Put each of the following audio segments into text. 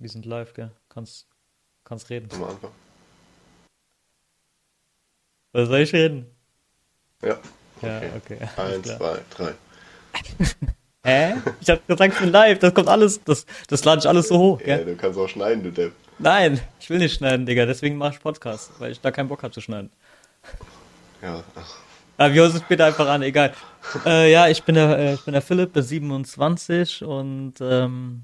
Wir sind live, gell? Kannst, kannst reden. Am Anfang. Was soll ich reden? Ja. Ja, okay. Eins, zwei, drei. Hä? Ich hab gesagt, ich bin live. Das kommt alles, das, das lade ich alles so hoch, Ja, gell? du kannst auch schneiden, du Depp. Nein, ich will nicht schneiden, Digga. Deswegen mache ich Podcast, weil ich da keinen Bock habe zu schneiden. Ja, ach, Aber wir hören uns später einfach an, egal. Äh, ja, ich bin der, äh, ich bin der Philipp, bin 27 und ähm,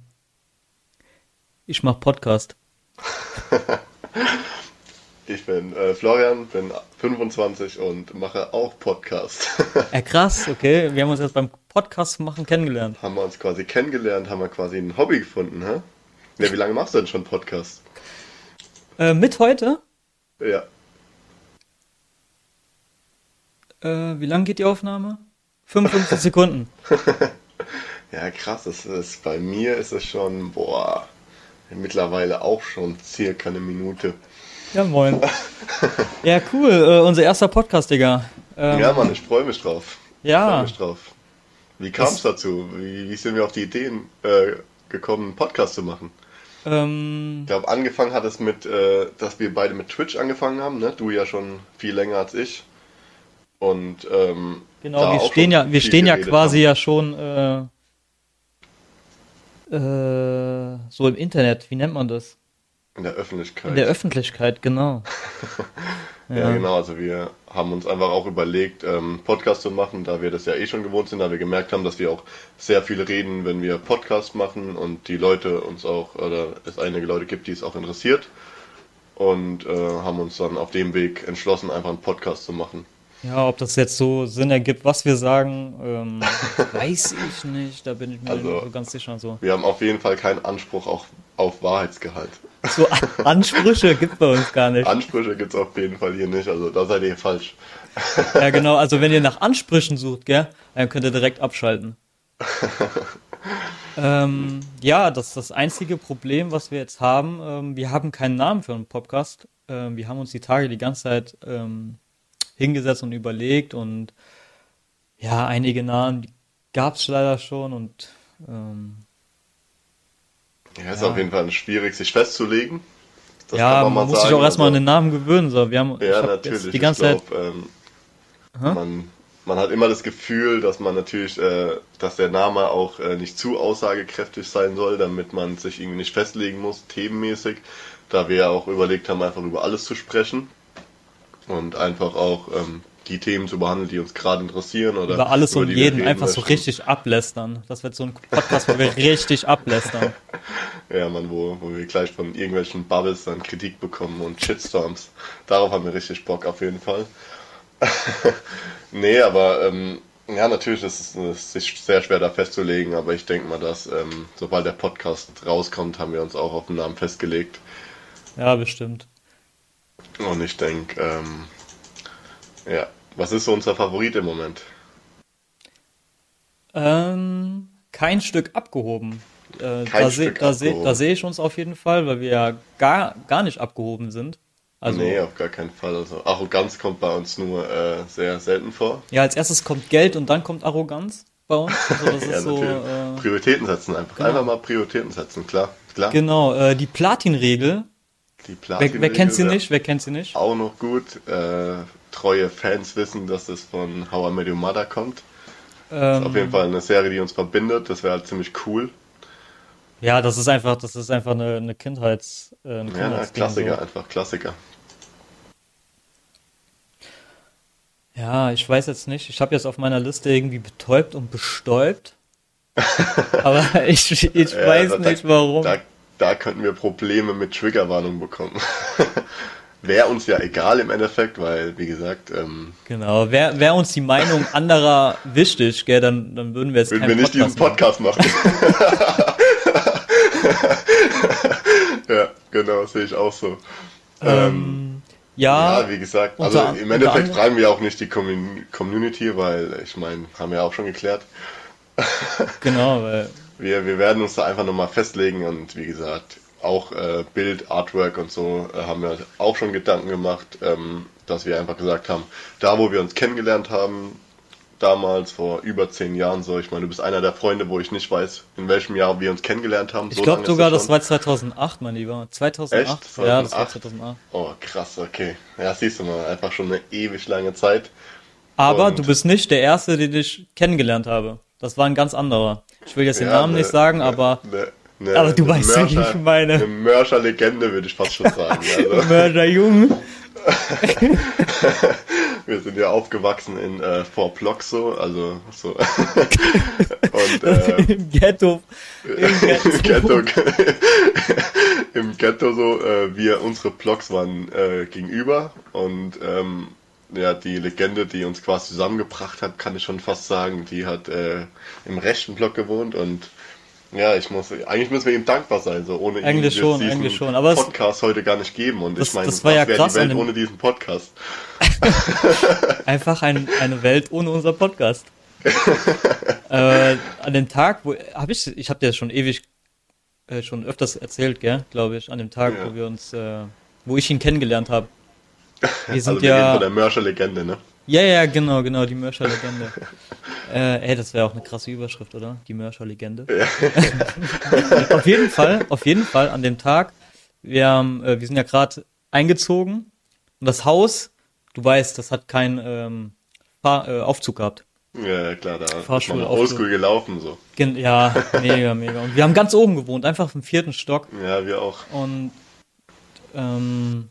ich mache Podcast. ich bin äh, Florian, bin 25 und mache auch Podcast. Ja, krass, okay. Wir haben uns jetzt beim Podcast machen kennengelernt. haben wir uns quasi kennengelernt, haben wir quasi ein Hobby gefunden, hä? Ja, wie lange machst du denn schon Podcast? Äh, mit heute? Ja, Äh, wie lang geht die Aufnahme? 55 Sekunden. ja krass, das ist, bei mir ist es schon, boah, mittlerweile auch schon circa eine Minute. Ja, moin. Ja, cool. Äh, unser erster Podcast, Digga. Ähm, Ja, Mann, ich freue mich drauf. Ich freue ja. mich drauf. Wie kam es dazu? Wie, wie sind wir auf die Ideen äh, gekommen, einen Podcast zu machen? Ähm, Ich glaube, angefangen hat es mit, äh, dass wir beide mit Twitch angefangen haben, ne? Du ja schon viel länger als ich. Und ähm, genau, wir stehen ja, wir stehen ja quasi haben. ja schon äh, so im Internet. Wie nennt man das? in der Öffentlichkeit. In der Öffentlichkeit, genau. Ja, genau. Also wir haben uns einfach auch überlegt, ähm, Podcast zu machen, da wir das ja eh schon gewohnt sind, da wir gemerkt haben, dass wir auch sehr viel reden, wenn wir Podcast machen und die Leute uns auch, oder es einige Leute gibt, die es auch interessiert. Und äh, haben uns dann auf dem Weg entschlossen, einfach einen Podcast zu machen. Ja, ob das jetzt so Sinn ergibt, was wir sagen, ähm, weiß ich nicht. Da bin ich mir Also- nicht so ganz sicher. So, Wir haben auf jeden Fall keinen Anspruch auch auf Wahrheitsgehalt. so Ansprüche gibt bei uns gar nicht. Ansprüche gibt es auf jeden Fall hier nicht, also da seid ihr falsch. Ja, genau. Also wenn ihr nach Ansprüchen sucht, gell, dann könnt ihr direkt abschalten. ähm, ja, das ist das einzige Problem, was wir jetzt haben. Ähm, wir haben keinen Namen für einen Podcast. Ähm, wir haben uns die Tage die ganze Zeit ähm, hingesetzt und überlegt und ja, einige Namen gab es leider schon und ähm, Ja, ist Ja. auf jeden Fall schwierig, sich festzulegen. Das ja, man, mal muss sich sagen. auch erstmal an Also- den Namen gewöhnen. So. Wir haben Ja, natürlich. Die ganze ich Zeit. glaub, ähm, man, man hat immer das Gefühl, dass man natürlich, äh, dass der Name auch äh, nicht zu aussagekräftig sein soll, damit man sich irgendwie nicht festlegen muss, themenmäßig. Da wir ja auch überlegt haben, einfach über alles zu sprechen und einfach auch ähm, die Themen zu behandeln, die uns gerade interessieren oder Über alles über und jeden einfach so möchten. richtig ablästern. Das wird so ein Podcast, wo wir richtig ablästern. Ja, man, wo, wo wir gleich von irgendwelchen Bubbles dann Kritik bekommen und Shitstorms. Darauf haben wir richtig Bock auf jeden Fall. nee, aber ähm, ja, natürlich ist es, ist sehr schwer da festzulegen, aber ich denke mal, dass ähm, sobald der Podcast rauskommt, haben wir uns auch auf den Namen festgelegt. Ja, bestimmt. Und ich denke, ähm, ja, was ist so unser Favorit im Moment? Ähm, kein Stück abgehoben. Äh, Kein da sehe seh, seh ich uns auf jeden Fall, weil wir ja gar, gar nicht abgehoben sind. Also, nee, auf gar keinen Fall. Also Arroganz kommt bei uns nur äh, sehr selten vor. ja, als erstes kommt Geld und dann kommt Arroganz bei uns. Also das Ja, ist so, äh, Prioritäten setzen einfach. genau. Einfach mal Prioritäten setzen, klar. klar. genau, äh, die Platin-Regel. Die Wer, wer kennt sie nicht? Wer kennt sie nicht? Auch noch gut. Äh, treue Fans wissen, dass es von How I Met Your Mother kommt. Ähm, Auf jeden Fall eine Serie, die uns verbindet. Das wäre halt ziemlich cool. Ja, das ist einfach, das ist einfach eine, eine Kindheits, äh, ein Ja, na, Klassiker, so. einfach Klassiker. Ja, ich weiß jetzt nicht. Ich habe jetzt auf meiner Liste irgendwie betäubt und bestäubt. Aber ich, ich Ja, weiß da- nicht warum. Da, da könnten wir Probleme mit Triggerwarnung bekommen. wäre uns ja egal im Endeffekt, weil, wie gesagt, ähm, Genau, wäre wär uns die Meinung anderer wichtig, gell, dann, dann würden wir jetzt würden wir nicht diesen Podcast machen. Podcast machen. ja, genau, sehe ich auch so. Ähm, Ja, Ja, wie gesagt, unter- also im unter Endeffekt anderem- fragen wir auch nicht die Commun- Community, weil ich meine, haben wir auch schon geklärt. genau, weil, Wir, wir werden uns da einfach nochmal festlegen und wie gesagt, auch äh, Bild, Artwork und so äh, haben wir auch schon Gedanken gemacht, ähm, dass wir einfach gesagt haben, da wo wir uns kennengelernt haben, damals vor über zehn Jahren so. Ich meine, du bist einer der Freunde, wo ich nicht weiß, in welchem Jahr wir uns kennengelernt haben. Ich glaube sogar, das, das war 2008, mein Lieber. 2008? Echt? 2008? Ja, das war 2008. Oh, krass, okay. Ja, siehst du mal, einfach schon eine ewig lange Zeit. Aber Und du bist nicht der Erste, den ich kennengelernt habe. Das war ein ganz anderer. Ich will jetzt den ja, Namen ne, nicht sagen, ne, aber... Ne, ne aber du weißt, Mörscher, wie ich meine. Eine Mörser-Legende, würde ich fast schon sagen. Also. Mörser-Jung. wir sind ja aufgewachsen in äh, Fort Block so, also so. und, äh, Im Ghetto. Im Ghetto. Im Ghetto so, äh, wir, unsere Blocks waren äh, gegenüber und ähm, ja, die Legende, die uns quasi zusammengebracht hat, kann ich schon fast sagen, die hat äh, im rechten Block gewohnt und ja, ich muss, eigentlich müssen wir ihm dankbar sein, so ohne eigentlich ihn schon, diesen eigentlich schon. Aber Podcast heute gar nicht geben. Und das, ich meine, das war ja krass die Welt ohne diesen Podcast? Einfach ein, eine Welt ohne unser Podcast. äh, an dem Tag, wo habe ich, ich habe dir schon ewig, äh, schon öfters erzählt, gell, glaube ich, an dem Tag, ja. wo wir uns, äh, wo ich ihn kennengelernt habe. Wir sind also wir ja von der Mörscher-Legende, ne? Ja, ja, genau, genau, die Mörscher-Legende. äh, ey, das wäre auch eine krasse Überschrift, oder? Die Mörscher-Legende. Ja. auf jeden Fall, auf jeden Fall an dem Tag, wir, haben, äh, wir sind ja gerade eingezogen und das Haus, du weißt, das hat keinen ähm, Fahr äh, Aufzug gehabt. Ja, klar, da Fahrstuhl ist oldschool gelaufen so. Gen ja, mega, mega. Und wir haben ganz oben gewohnt, einfach im vierten Stock. Ja, wir auch. Und ähm,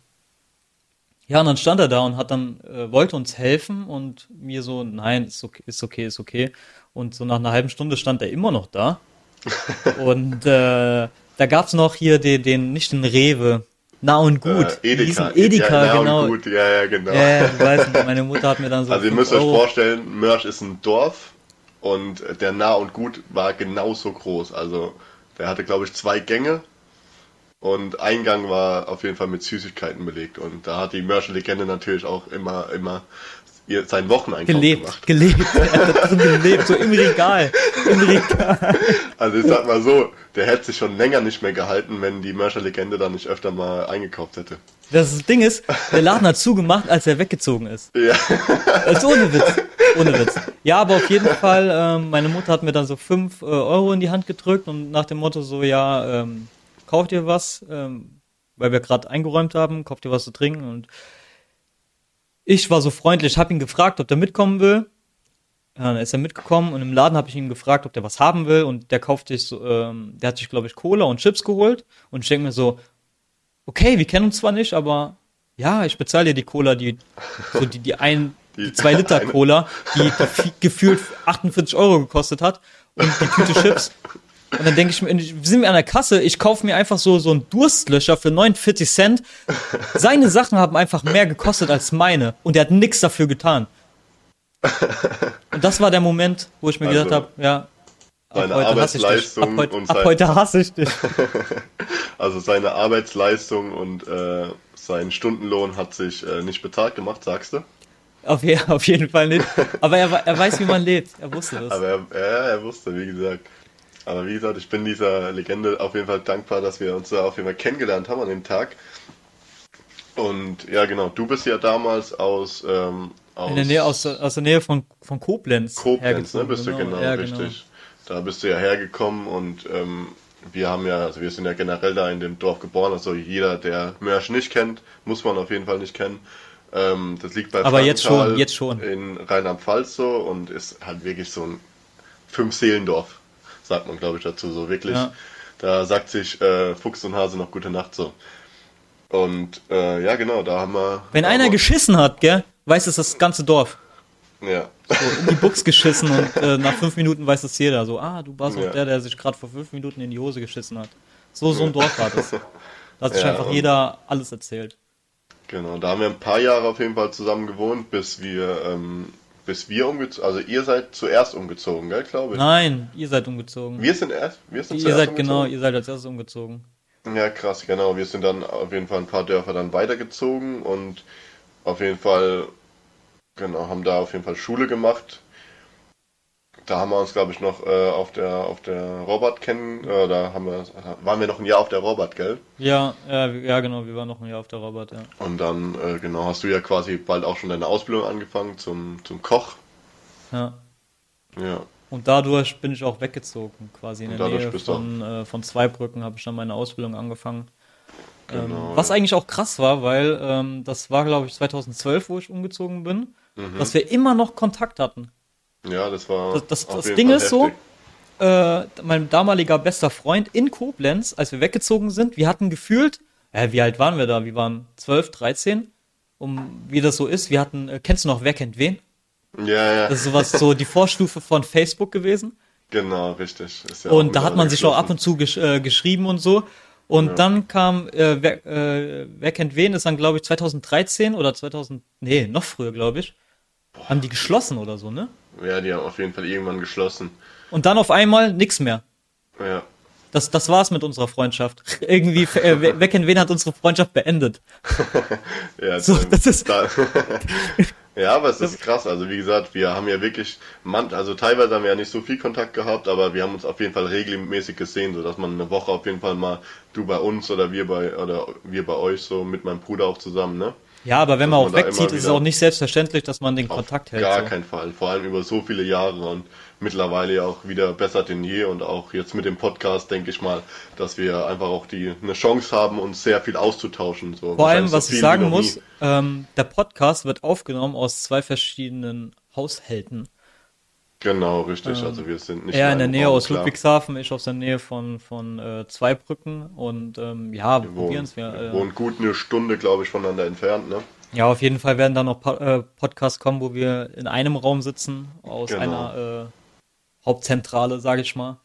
ja, und dann stand er da und hat dann, äh, wollte uns helfen und mir so, nein, ist okay, ist okay, ist okay. Und so nach einer halben Stunde stand er immer noch da. und äh, da gab's noch hier den, den, nicht den Rewe, Na und Gut. Äh, Edeka. Edeka, ja, genau. Gut. Ja, ja, genau. Ja, du weißt, meine Mutter hat mir dann so. Also ihr müsst euch vorstellen, Mörsch ist ein Dorf und der Nah und Gut war genauso groß. Also der hatte, glaube ich, zwei Gänge und Eingang war auf jeden Fall mit Süßigkeiten belegt. Und da hat die Mörser-Legende natürlich auch immer, immer ihr, seinen Wocheneinkauf gelebt, gemacht. Gelebt, er hat drin gelebt, so im Regal. Im Regal. Also ich sag mal so, der hätte sich schon länger nicht mehr gehalten, wenn die Mörser-Legende da nicht öfter mal eingekauft hätte. Das Ding ist, der Laden hat zugemacht, als er weggezogen ist. Ja. Also ohne Witz. Ohne Witz. Ja, aber auf jeden Fall, ähm, meine Mutter hat mir dann so fünf äh, Euro in die Hand gedrückt und nach dem Motto so, ja, ähm, kauft ihr was, ähm, weil wir gerade eingeräumt haben, kauft ihr was zu trinken? Und ich war so freundlich, habe ihn gefragt, ob der mitkommen will. Ja, dann ist er mitgekommen und im Laden habe ich ihn gefragt, ob der was haben will. Und der kauft sich so, ähm, der hat sich glaube ich Cola und Chips geholt und ich denke mir so, okay, wir kennen uns zwar nicht, aber ja, ich bezahle dir die Cola, die so die die ein die zwei Liter Cola, die, die gefühlt 48 Euro gekostet hat. Und die Tüte Chips und dann denke ich mir, sind wir an der Kasse, ich kaufe mir einfach so, so einen Durstlöscher für 49 Cent. Seine Sachen haben einfach mehr gekostet als meine. Und er hat nichts dafür getan. Und das war der Moment, wo ich mir also, gedacht habe, ja, ab heute hasse ich dich. Ab, heute, ab heute hasse ich dich. also seine Arbeitsleistung und äh, sein Stundenlohn hat sich äh, nicht bezahlt gemacht, sagst du? Auf, auf jeden Fall nicht. Aber er, er weiß, wie man lebt. Er wusste das. Aber er, ja, er wusste, wie gesagt. Aber wie gesagt, ich bin dieser Legende auf jeden Fall dankbar, dass wir uns da auf jeden Fall kennengelernt haben an dem Tag. Und ja, genau, du bist ja damals aus. Ähm, aus In der Nähe, aus, aus der Nähe von, von Koblenz. Koblenz, ne, bist genau. du genau, ja, richtig. Genau. Da bist du ja hergekommen und ähm, wir haben ja, also wir sind ja generell da in dem Dorf geboren, also jeder, der Mörsch nicht kennt, muss man auf jeden Fall nicht kennen. Ähm, das liegt bei Aber jetzt schon, jetzt schon. In Rheinland-Pfalz so und ist halt wirklich so ein Fünf-Seelendorf sagt man, glaube ich, dazu. So wirklich, ja. da sagt sich äh, Fuchs und Hase noch gute Nacht so. Und äh, ja, genau, da haben wir. Wenn einer geschissen hat, gell, weiß es das ganze Dorf. Ja. So in die Buchs geschissen und äh, nach fünf Minuten weiß es jeder. So, ah, du warst ja. auch der, der sich gerade vor fünf Minuten in die Hose geschissen hat. So, so ein Dorf war das. Da hat sich ja, einfach jeder alles erzählt. Genau, da haben wir ein paar Jahre auf jeden Fall zusammen gewohnt, bis wir ähm, bis wir umgezogen, also ihr seid zuerst umgezogen, gell, glaube ich? Nein, ihr seid umgezogen. Wir sind erst, wir sind ihr zuerst seid genau, umgezogen. genau, ihr seid als erstes umgezogen. Ja, krass, genau. Wir sind dann auf jeden Fall ein paar Dörfer dann weitergezogen und auf jeden Fall, genau, haben da auf jeden Fall Schule gemacht da haben wir uns, glaube ich, noch äh, auf der auf der Robert kennen. Äh, da haben wir, waren wir noch ein Jahr auf der Robert, gell? Ja, ja, ja, genau, wir waren noch ein Jahr auf der Robert, ja. Und dann, äh, genau, hast du ja quasi bald auch schon deine Ausbildung angefangen zum, zum Koch. Ja. Ja. Und dadurch bin ich auch weggezogen, quasi in Und der Nähe von, äh, von Zweibrücken habe ich dann meine Ausbildung angefangen. Genau, ähm, was ja. eigentlich auch krass war, weil ähm, das war, glaube ich, 2012, wo ich umgezogen bin, Mhm. dass wir immer noch Kontakt hatten. Ja, das war. Das, das, das Ding Fall ist so, heftig. äh, mein damaliger bester Freund in Koblenz, als wir weggezogen sind, wir hatten gefühlt, äh, wie alt waren wir da? Wir waren 12, 13. Um, wie das so ist, wir hatten, äh, kennst du noch, wer kennt wen? Ja, ja. Das ist sowas, so die Vorstufe von Facebook gewesen. Genau, richtig. Ja Und da hat man sich auch ab und zu gesch äh, geschrieben und so. Und dann kam, äh, wer, äh, wer kennt wen, ist dann, glaube ich, 2013 oder 2000, nee, noch früher, glaube ich. Haben die geschlossen oder so, ne? Ja, die haben auf jeden Fall irgendwann geschlossen. Und dann auf einmal nix mehr. Ja. Das, das war's mit unserer Freundschaft. Irgendwie, äh, wer, kennt wen hat unsere Freundschaft beendet. Ja, So, das ist- ja, aber es ist krass. Also wie gesagt, wir haben ja wirklich, man, also teilweise haben wir ja nicht so viel Kontakt gehabt, aber wir haben uns auf jeden Fall regelmäßig gesehen, so dass man eine Woche auf jeden Fall mal du bei uns oder wir bei oder wir bei euch so mit meinem Bruder auch zusammen, ne? Ja, aber wenn man auch man wegzieht, ist es auch nicht selbstverständlich, dass man den Kontakt hält. Gar so. keinen Fall. Vor allem über so viele Jahre und mittlerweile ja auch wieder besser denn je und auch jetzt mit dem Podcast denke ich mal, dass wir einfach auch die eine Chance haben, uns sehr viel auszutauschen. So Vor allem, so was viel ich sagen muss, ähm, der Podcast wird aufgenommen aus zwei verschiedenen Haushalten. Genau, richtig. Also wir sind nicht Er in der Nähe Raum, aus klar. Ludwigshafen, ich aus der Nähe von, von äh, Zweibrücken und ähm, ja, wir probieren es. Wir, wir äh, wohnen gut eine Stunde, glaube ich, voneinander entfernt, ne? ja, auf jeden Fall werden da noch po äh, Podcasts kommen, wo wir in einem Raum sitzen, aus Genau. einer äh, Hauptzentrale, sage ich mal.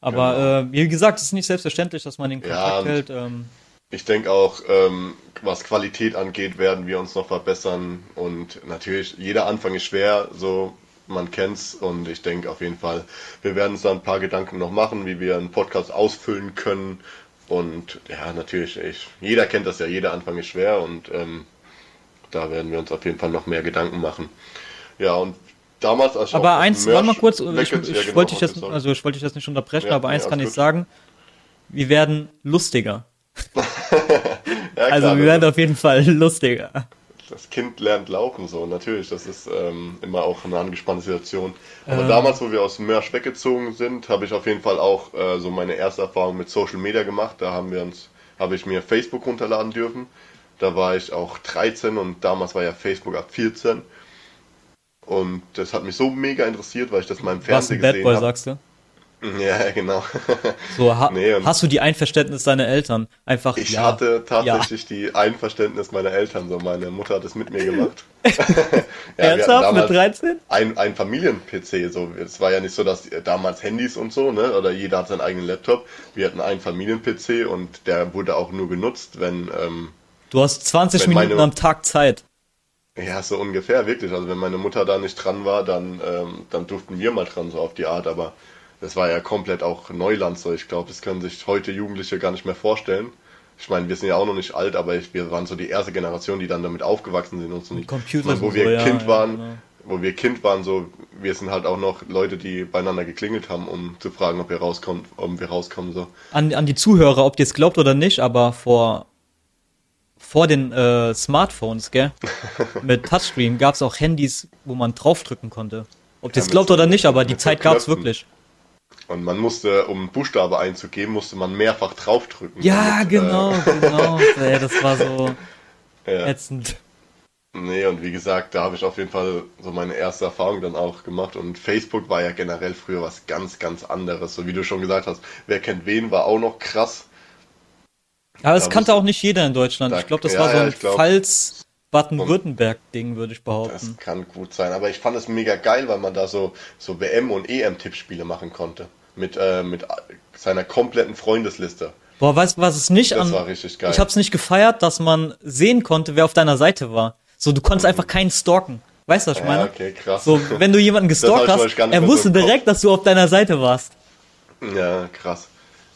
Aber äh, wie gesagt, es ist nicht selbstverständlich, dass man den Genau. Ja, Kontakt und- hält. Ähm, Ich denke auch, ähm, was Qualität angeht, werden wir uns noch verbessern. Und natürlich, jeder Anfang ist schwer, so man kennt's. Und ich denke auf jeden Fall, wir werden uns da ein paar Gedanken noch machen, wie wir einen Podcast ausfüllen können. Und ja, natürlich, ich, jeder kennt das ja, jeder Anfang ist schwer und ähm, da werden wir uns auf jeden Fall noch mehr Gedanken machen. Ja, und damals, als ich Aber auch eins, warte mal kurz, ich, ich ja, genau, wollte jetzt, sorry. also ich wollte dich jetzt nicht unterbrechen, Ja, aber eins kann alles ich sagen, wir werden lustiger. ja, Also klar, wir das- werden auf jeden Fall lustiger. Das Kind lernt laufen, so natürlich. Das ist ähm, immer auch eine angespannte Situation. Aber damals, wo wir aus Mörsch weggezogen sind, habe ich auf jeden Fall auch äh, so meine erste Erfahrung mit Social Media gemacht. Da haben wir uns, habe ich mir Facebook runterladen dürfen. Da war ich auch 13 und damals war ja Facebook ab 14. Und das hat mich so mega interessiert, weil ich das mal im Was Fernsehen ein Bad gesehen Boy, habe. sagst du? Ja, genau. So, ha Nee, hast du die Einverständnis deiner Eltern? Einfach, Ich ja. hatte tatsächlich die Einverständnis meiner Eltern. So, meine Mutter hat es mit mir gemacht. ja, Ernsthaft? Mit damals- 13? ein, ein Familien-PC. So. Es war ja nicht so, dass damals Handys und so, ne? Oder jeder hat seinen eigenen Laptop. Wir hatten einen Familien-PC und der wurde auch nur genutzt, wenn, ähm, Du hast 20 Wenn Minuten meine- am Tag Zeit. ja, so ungefähr, wirklich. Also wenn meine Mutter da nicht dran war, dann, ähm, dann durften wir mal dran, so auf die Art, aber das war ja komplett auch Neuland so. Ich glaube, das können sich heute Jugendliche gar nicht mehr vorstellen. Ich meine, wir sind ja auch noch nicht alt, aber ich, wir waren so die erste Generation, die dann damit aufgewachsen sind und so. Ich meine, wo wir so, ja, Kind ja, waren, genau. wo wir Kind waren, so, wir sind halt auch noch Leute, die beieinander geklingelt haben, um zu fragen, ob wir rauskommen, ob wir rauskommen, so. An, an die Zuhörer, ob ihr es glaubt oder nicht, aber vor, vor den äh, Smartphones, gell, mit Touchscreen gab es auch Handys, wo man draufdrücken konnte. Ob ihr es glaubt oder nicht, aber die Zeit gab es wirklich. Und man musste, um Buchstabe einzugeben, musste man mehrfach draufdrücken. Ja, damit, genau, genau. Ey, das war so Äh, ja. ätzend. Nee, und wie gesagt, da habe ich auf jeden Fall so meine erste Erfahrung dann auch gemacht. Und Facebook war ja generell früher was ganz, ganz anderes. So wie du schon gesagt hast, wer kennt wen, war auch noch krass. Aber es Da kannte auch nicht jeder in Deutschland. Da- Ich glaube, das ja, war so ein ich glaub- Pfalz-Baden-Württemberg-Ding, würde ich Das behaupten. kann gut sein. Aber ich fand es mega geil, weil man da so, so WM- und EM-Tippspiele machen konnte. Mit, äh, mit seiner kompletten Freundesliste. Boah, weißt du, was es nicht Das an. war richtig geil. Ich hab's nicht gefeiert, dass man sehen konnte, wer auf deiner Seite war. So, du konntest einfach keinen stalken. Weißt du, was ich ja, meine? okay, krass. So, wenn du jemanden gestalkt hast, er so wusste Kopf. direkt, dass du auf deiner Seite warst. Ja, krass.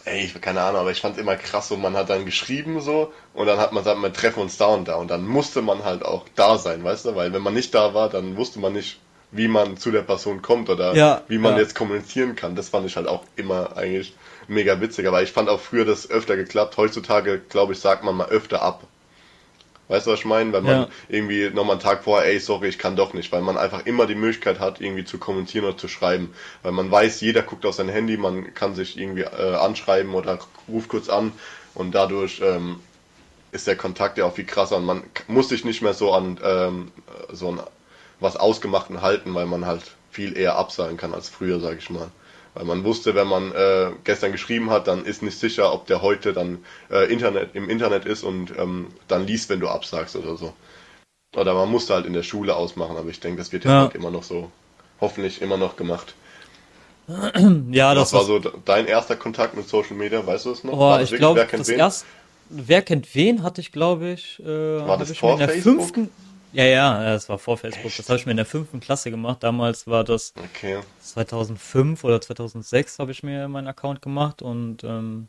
Ey, ich, keine Ahnung, aber ich fand immer krass, so man hat dann geschrieben so und dann hat man gesagt, wir treffen uns da und da und dann musste man halt auch da sein, weißt du, weil wenn man nicht da war, dann wusste man nicht, wie man zu der Person kommt oder Ja, wie man ja. jetzt kommunizieren kann. Das fand ich halt auch immer eigentlich mega witzig, aber ich fand auch früher das öfter geklappt. Heutzutage, glaube ich, sagt man mal öfter ab. Weißt du, was ich meine? Weil man ja. irgendwie nochmal einen Tag vorher, ey, sorry, ich kann doch nicht, weil man einfach immer die Möglichkeit hat, irgendwie zu kommentieren oder zu schreiben. Weil man weiß, jeder guckt auf sein Handy, man kann sich irgendwie äh, anschreiben oder ruft kurz an und dadurch ähm, ist der Kontakt ja auch viel krasser und man muss sich nicht mehr so an ähm, so ein was Ausgemachten halten, weil man halt viel eher absagen kann als früher, sage ich mal. Weil man wusste, wenn man äh, gestern geschrieben hat, dann ist nicht sicher, ob der heute dann äh, Internet, im Internet ist und ähm, dann liest, wenn du absagst oder so. Oder man musste halt in der Schule ausmachen, aber ich denke, das wird ja, ja. Halt immer noch so, hoffentlich immer noch gemacht. Ja, das, das war so dein erster Kontakt mit Social Media, weißt du es noch? Oh, ich glaube, das erste, wer kennt wen, hatte ich, glaube ich, äh, war das vor Facebook? Fünften, ja, ja, das war vor Facebook. Echt? Das habe ich mir in der fünften Klasse gemacht. Damals war das okay. 2005 oder 2006 habe ich mir meinen Account gemacht und ähm,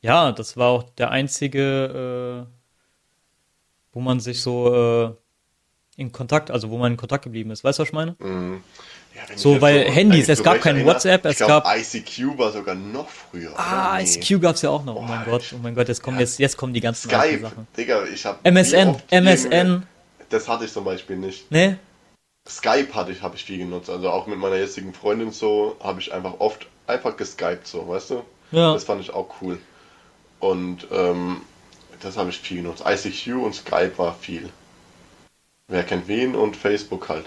ja, das war auch der einzige, äh, wo man sich so äh, in Kontakt, also wo man in Kontakt geblieben ist. Weißt du, was ich meine? Mhm. Ja, so, weil so, Handys, es gab kein WhatsApp, es glaub, gab. ICQ war sogar noch früher. Ah, nee. ICQ gab's ja auch noch. Oh, mein Gott, oh mein Gott, jetzt kommen, ja. jetzt, jetzt kommen die ganzen Skype, Sachen. Digga, ich hab MSN, MSN das hatte ich zum Beispiel nicht. Nee? Skype hatte ich, habe ich viel genutzt. Also auch mit meiner jetzigen Freundin so, habe ich einfach oft einfach geskypt so, weißt du? Ja. Das fand ich auch cool. Und ähm, das habe ich viel genutzt. ICQ und Skype war viel. Wer kennt wen und Facebook halt.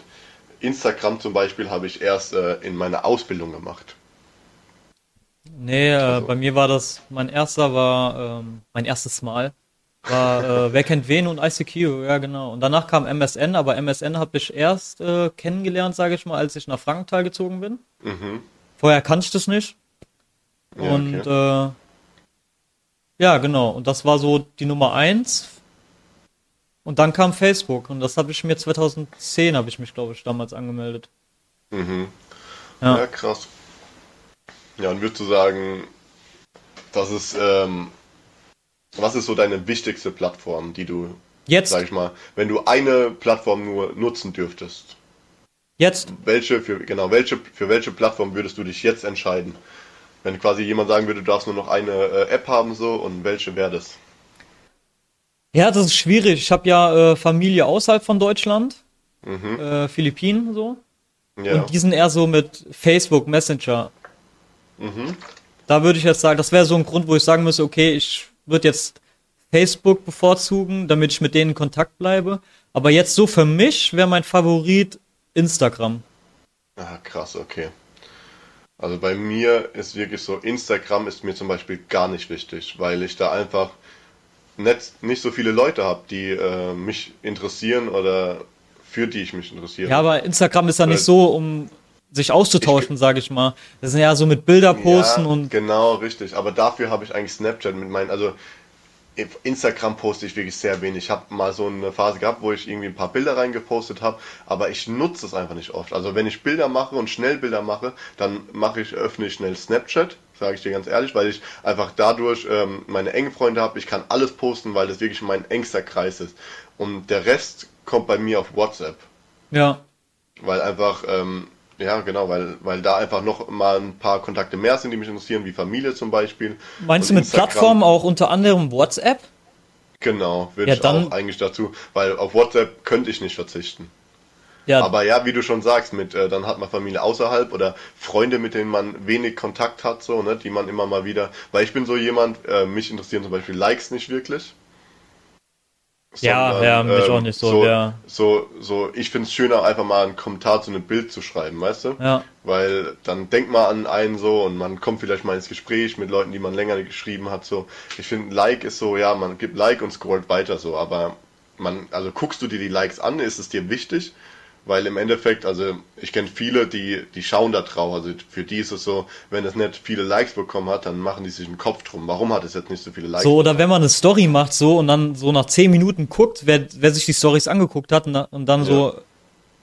Instagram zum Beispiel habe ich erst äh, in meiner Ausbildung gemacht. Nee, äh, also. bei mir war das, mein erster war ähm, mein erstes Mal. War äh, Wer kennt wen und ICQ, ja genau. Und danach kam MSN, aber MSN habe ich erst äh, kennengelernt, sage ich mal, als ich nach Frankenthal gezogen bin. Mhm. Vorher kannte ich das nicht. Ja, und okay. äh, ja, genau. Und das war so die Nummer eins. Und dann kam Facebook und das habe ich mir 2010 habe ich mich glaube ich damals angemeldet. Mhm. Ja. ja, krass. Ja, und würdest du sagen, dass es ähm, was ist so deine wichtigste Plattform, die du jetzt, sag ich mal, wenn du eine Plattform nur nutzen dürftest? Jetzt? Welche für genau welche für welche Plattform würdest du dich jetzt entscheiden? Wenn quasi jemand sagen würde, du darfst nur noch eine äh, App haben so und welche wäre das? Ja, das ist schwierig. Ich habe ja äh, Familie außerhalb von Deutschland, mhm. äh, Philippinen so. Ja. Und die sind eher so mit Facebook Messenger. Mhm. Da würde ich jetzt sagen, das wäre so ein Grund, wo ich sagen müsste, okay, ich würde jetzt Facebook bevorzugen, damit ich mit denen in Kontakt bleibe. Aber jetzt so für mich wäre mein Favorit Instagram. Ah, krass, okay. Also bei mir ist wirklich so, Instagram ist mir zum Beispiel gar nicht wichtig, weil ich da einfach nicht, nicht so viele Leute habe, die äh, mich interessieren oder für die ich mich interessiere. Ja, aber Instagram ist ja nicht so, um sich auszutauschen, sage ich mal. Das sind ja so mit Bilder posten ja, und. Genau, richtig. Aber dafür habe ich eigentlich Snapchat mit meinen, also Instagram poste ich wirklich sehr wenig. Ich habe mal so eine Phase gehabt, wo ich irgendwie ein paar Bilder reingepostet habe, aber ich nutze es einfach nicht oft. Also wenn ich Bilder mache und schnell Bilder mache, dann mache ich, öffne ich schnell Snapchat, sage ich dir ganz ehrlich, weil ich einfach dadurch ähm, meine engen Freunde habe. Ich kann alles posten, weil das wirklich mein engster Kreis ist. Und der Rest kommt bei mir auf WhatsApp. Ja. Weil einfach ähm, ja, genau, weil, weil da einfach noch mal ein paar Kontakte mehr sind, die mich interessieren, wie Familie zum Beispiel. Meinst du mit Instagram, Plattformen auch unter anderem WhatsApp? Genau, würde ja, ich auch eigentlich dazu, weil auf WhatsApp könnte ich nicht verzichten. Ja. Aber ja, wie du schon sagst, mit äh, dann hat man Familie außerhalb oder Freunde, mit denen man wenig Kontakt hat, so, ne, die man immer mal wieder, weil ich bin so jemand, äh, mich interessieren zum Beispiel Likes nicht wirklich. Sondern, ja, ja, mich ähm, auch nicht so, so, ja. So, so, ich finde es schöner, einfach mal einen Kommentar zu einem Bild zu schreiben, weißt du? Ja. Weil dann denkt man an einen so und man kommt vielleicht mal ins Gespräch mit Leuten, die man länger geschrieben hat, so. Ich finde, Like ist so, ja, man gibt Like und scrollt weiter so, aber man, also guckst du dir die Likes an, ist es dir wichtig? Weil im Endeffekt, also ich kenne viele, die, die schauen da drauf. Also für die ist es so, wenn es nicht viele Likes bekommen hat, dann machen die sich einen Kopf drum. Warum hat es jetzt nicht so viele Likes? So, oder wenn man eine Story macht so und dann so nach zehn Minuten guckt, wer, wer sich die Stories angeguckt hat und, und dann ja. so,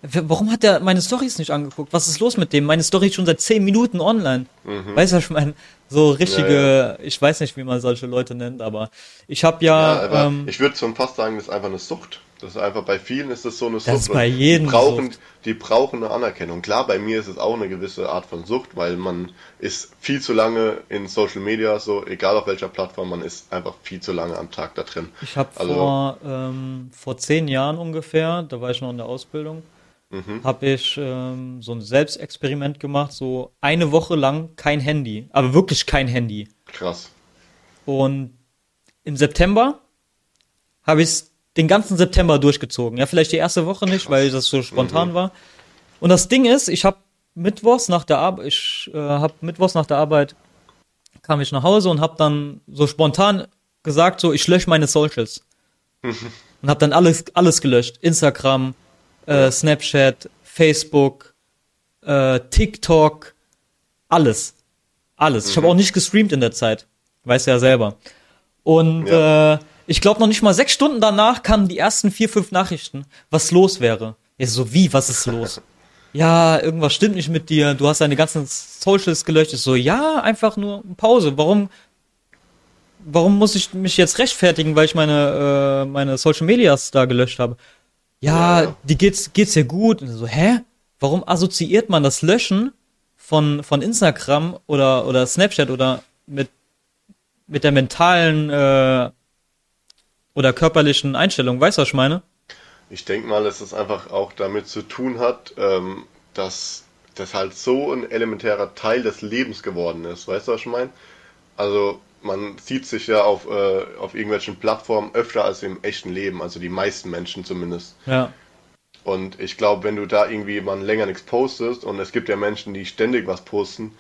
warum hat der meine Stories nicht angeguckt? Was ist los mit dem? Meine Story ist schon seit zehn Minuten online. Mhm. Weißt du, was ich meine? So richtige, ja, ja. ich weiß nicht, wie man solche Leute nennt, aber ich habe ja. ja ähm, ich würde schon fast sagen, das ist einfach eine Sucht. Das ist einfach bei vielen ist das so eine Sucht. Das ist bei jedem die brauchen, Sucht. die brauchen eine Anerkennung. Klar, bei mir ist es auch eine gewisse Art von Sucht, weil man ist viel zu lange in Social Media, so egal auf welcher Plattform, man ist einfach viel zu lange am Tag da drin. Ich habe also, vor, ähm, vor zehn Jahren ungefähr, da war ich noch in der Ausbildung, mhm. habe ich ähm, so ein Selbstexperiment gemacht, so eine Woche lang kein Handy, aber wirklich kein Handy. Krass. Und im September habe ich den ganzen September durchgezogen. Ja, vielleicht die erste Woche nicht, weil das so spontan mhm. war. Und das Ding ist, ich habe mittwochs nach der Arbeit, ich äh, habe mittwochs nach der Arbeit kam ich nach Hause und habe dann so spontan gesagt, so ich lösche meine Socials mhm. und habe dann alles alles gelöscht, Instagram, äh, Snapchat, Facebook, äh, TikTok, alles, alles. Mhm. Ich habe auch nicht gestreamt in der Zeit, weißt ja selber. Und ja. äh, ich glaube noch nicht mal sechs Stunden danach kamen die ersten vier, fünf Nachrichten, was los wäre. Ja, so wie, was ist los? ja, irgendwas stimmt nicht mit dir, du hast deine ganzen Socials gelöscht. Ich so, ja, einfach nur Pause. Warum, warum muss ich mich jetzt rechtfertigen, weil ich meine, äh, meine Social Medias da gelöscht habe? Ja, ja, die geht's, geht's dir gut. Und so, hä? Warum assoziiert man das Löschen von, von Instagram oder, oder Snapchat oder mit, mit der mentalen, äh, oder körperlichen Einstellungen. Weißt du, was ich meine? Ich denke mal, dass es einfach auch damit zu tun hat, ähm, dass das halt so ein elementärer Teil des Lebens geworden ist. Weißt du, was ich meine? Also man sieht sich ja auf, äh, auf irgendwelchen Plattformen öfter als im echten Leben, also die meisten Menschen zumindest. Ja. Und ich glaube, wenn du da irgendwie mal länger nichts postest, und es gibt ja Menschen, die ständig was posten,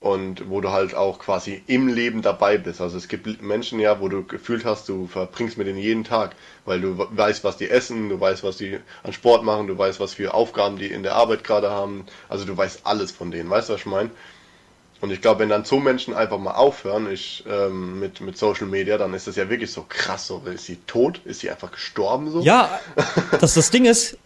und wo du halt auch quasi im Leben dabei bist. Also es gibt Menschen ja, wo du gefühlt hast, du verbringst mit denen jeden Tag, weil du weißt, was die essen, du weißt, was die an Sport machen, du weißt, was für Aufgaben die in der Arbeit gerade haben. Also du weißt alles von denen, weißt du, was ich meine? Und ich glaube, wenn dann so Menschen einfach mal aufhören ich, ähm, mit, mit Social Media, dann ist das ja wirklich so krass. So, ist sie tot? Ist sie einfach gestorben? So? Ja, das, das Ding ist,